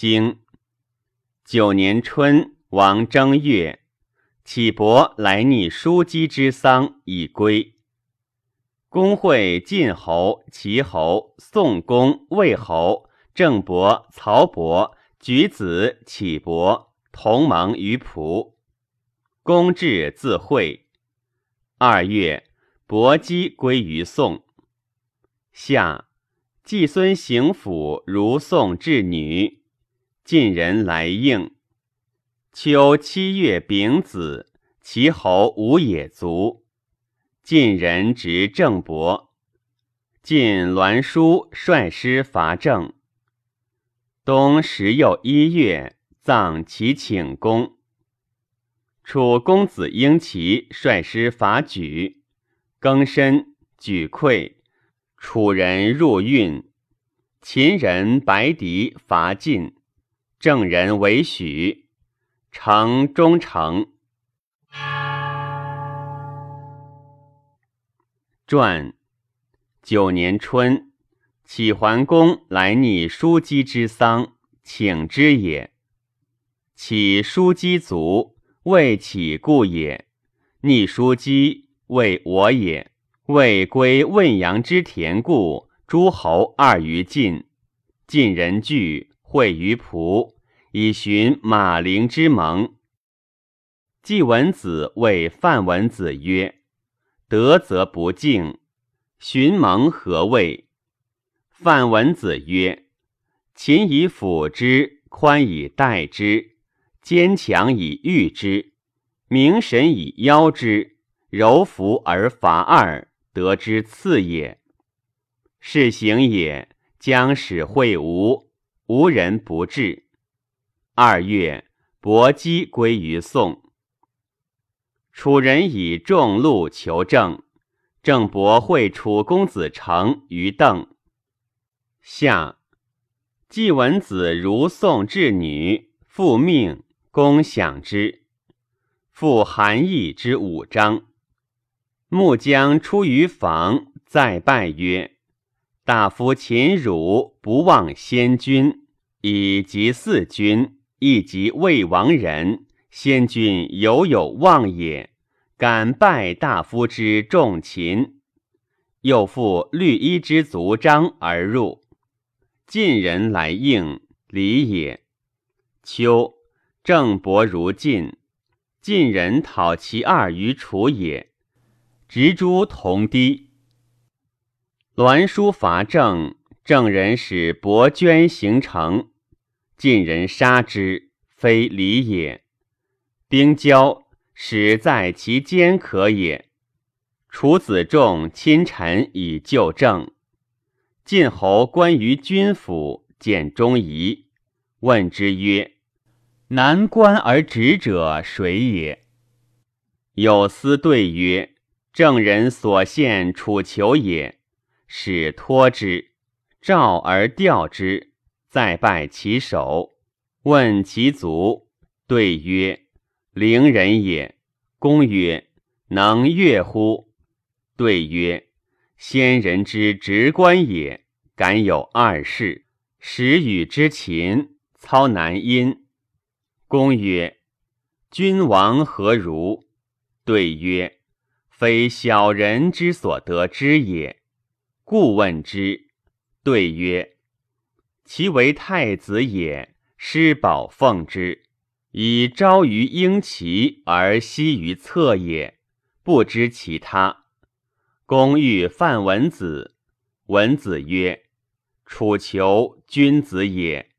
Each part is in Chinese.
经九年春，王正月，启伯来逆叔姬之丧，已归。公会晋侯、齐侯、宋公、魏侯、郑伯、曹伯、举子、启伯同盟于蒲。公至自会。二月，伯姬归于宋。夏，季孙行府如宋至女，晋人来应。秋七月丙子，齐侯吴也卒。晋人执郑伯，晋栾书率师伐郑。冬十又一月，葬其请公。楚公子婴齐率师伐莒，更申，莒溃，楚人入运。秦人白狄伐晋，郑人为许，城中城。传九年春，启桓公来逆叔姬之丧，请之也。启叔姬卒，未启故也。逆叔姬，为我也。未归汶阳之田故，诸侯二于晋。晋人惧，会于仆，以寻马陵之盟。季文子谓范文子曰。德则不敬，寻盟何谓？范文子曰：“秦以辅之，宽以待之，坚强以御之，明神以邀之，柔服而伐二，得之次也。是行也，将使会吴，无人不至。二月，伯姬归于宋。”楚人以众禄求郑，郑伯会楚公子成于邓。夏，季文子如宋至女，复命，公享之。复韩义之五章。穆将出于房，再拜曰：“大夫秦汝不忘先君，以及四君，亦及魏王人。”先君犹有望也，敢拜大夫之重秦。又复绿衣之族章而入，晋人来应，礼也。秋，郑伯如晋，晋人讨其二于楚也，执诸同堤。栾书伐郑，郑人使伯捐行城，晋人杀之，非礼也。兵交，始在其间可也。楚子仲亲臣以救郑。晋侯观于君府，见中仪，问之曰：“南关而直者谁也？”有司对曰：“郑人所献楚囚也。”使托之，召而吊之，再拜其首，问其族，对曰。陵人也。公曰：“能乐乎？”对曰：“先人之直观也。敢有二世，时与之秦，操南阴。”公曰：“君王何如？”对曰：“非小人之所得之也。”故问之。对曰：“其为太子也，师保奉之。”以昭于鹰齐而息于侧也，不知其他。公欲范文子，文子曰：“楚求君子也，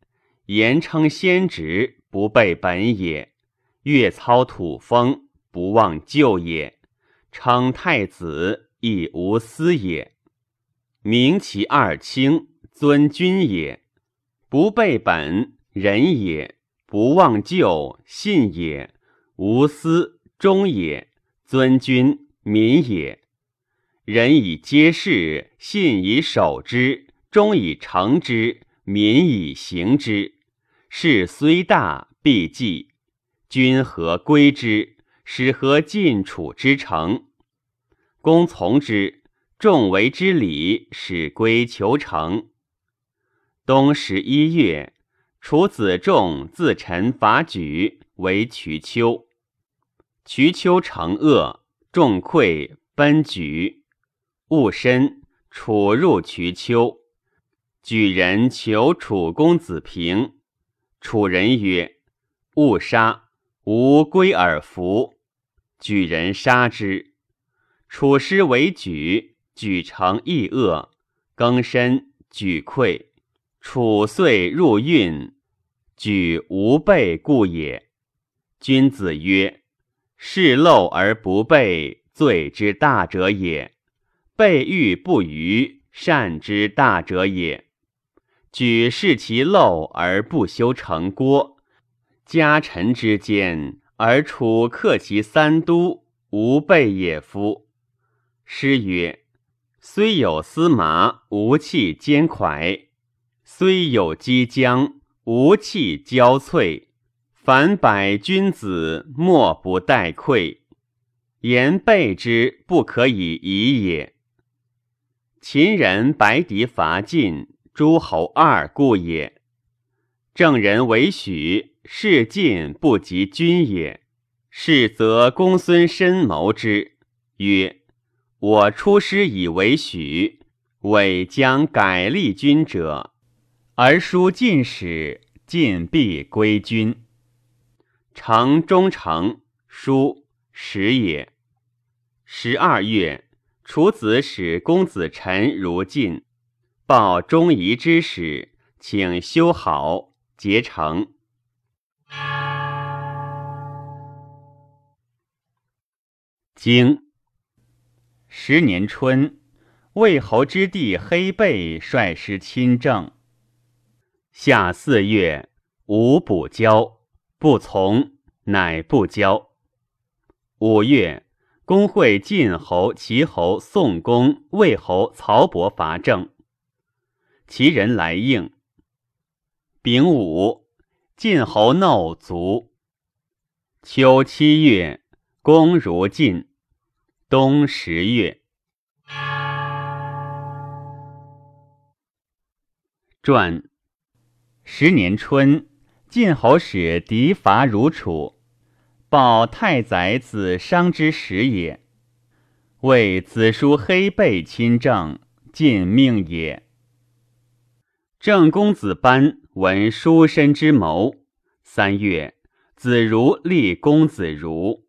言称先职，不备本也。越操土风，不忘旧也。称太子，亦无私也。明其二卿，尊君也，不背本，仁也。”不忘旧，信也；无私，忠也；尊君，民也。人以接事，信以守之，忠以成之，民以行之。事虽大，必济。君何归之？使何晋楚之诚？公从之，众为之礼，使归求成。冬十一月。楚子仲自陈伐举，为瞿丘。瞿丘成恶，众溃，奔举。戊申，楚入瞿丘。举人求楚公子平，楚人曰：“勿杀，吾归而服。”举人杀之。楚师为举，举成亦恶，更深，举溃。楚遂入运，举无备故也。君子曰：“视漏而不备，罪之大者也；备欲不虞，善之大者也。”举视其陋而不修成郭，家臣之间而楚克其三都，无备也夫。诗曰：“虽有司马，无弃坚蒯；虽有击将，无弃交瘁。凡百君子，莫不待愧。言备之，不可以已也。”秦人白狄伐晋。诸侯二故也。郑人为许，事晋不及君也。是则公孙申谋之，曰：“我出师以为许，委将改立君者，而书晋使，晋必归君。成忠诚，书始也。十二月，楚子使公子臣如晋。报中夷之使，请修好结成。经十年春，魏侯之弟黑背率师亲政。夏四月，吴补交，不从，乃不交。五月，公会晋侯、齐侯、宋公、魏侯、曹伯伐郑。其人来应。丙午，晋侯怒卒。秋七月，公如晋。冬十月。传。十年春，晋侯使敌伐如楚，报太宰子商之时也。谓子叔黑背亲政，晋命也。郑公子班闻书申之谋。三月，子如立公子如。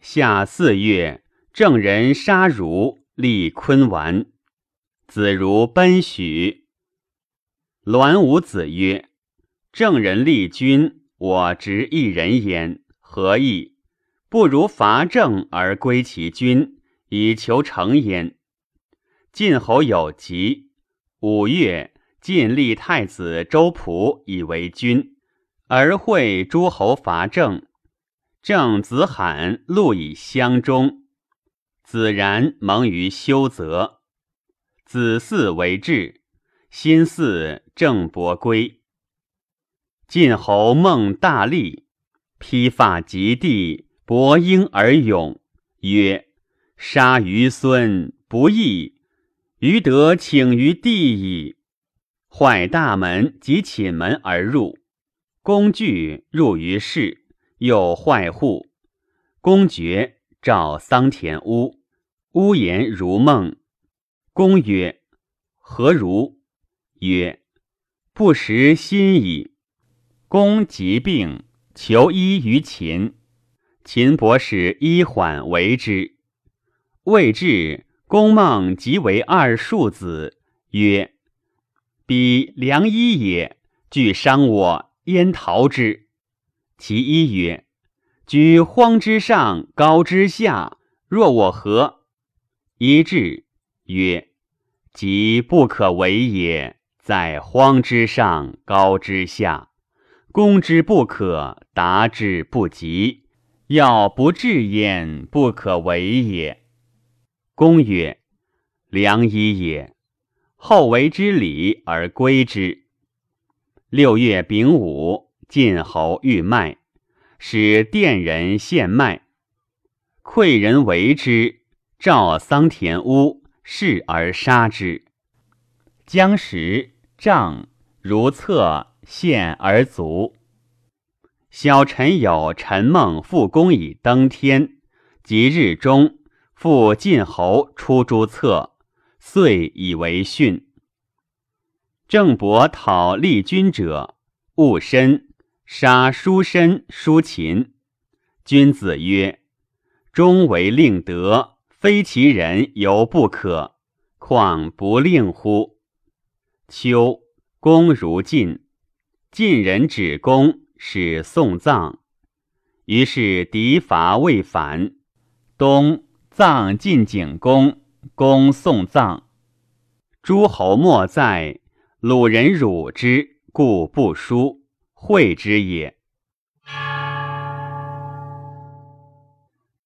夏四月，郑人杀如，立昆丸。子如奔许。栾武子曰：“郑人立君，我执一人焉，何意？不如伐郑而归其君，以求成焉。”晋侯有疾。五月。晋立太子周仆以为君，而会诸侯伐郑。郑子罕路以相中，子然蒙于修泽。子嗣为质，心嗣郑伯归。晋侯孟大利，披发及地，伯婴而勇，曰：“杀于孙不义，余得请于地矣。”坏大门及寝门而入，公惧入于室，又坏户。公爵召桑田屋，屋言如梦。公曰：“何如？”曰：“不识心矣。”公疾病，求医于秦。秦伯使医缓为之。未至，公梦即为二庶子，曰。彼良医也，具伤我，焉逃之？其一曰：“居荒之上，高之下，若我何？”一至曰：“即不可为也，在荒之上，高之下，攻之不可，达之不及，要不至焉，不可为也。”公曰：“良医也。”后为之礼而归之。六月丙午，晋侯欲麦，使店人献麦。馈人为之，召桑田屋，视而杀之。将食杖如厕献而卒。小臣有陈梦复公以登天，即日中复晋侯出诸策，遂以为训。郑伯讨立君者，勿身杀叔申、叔秦。君子曰：“终为令德，非其人犹不可，况不令乎？”秋，公如晋，晋人止公。使送葬，于是敌伐未反。冬，葬晋景公，公送葬。诸侯莫在，鲁人辱之，故不书，会之也。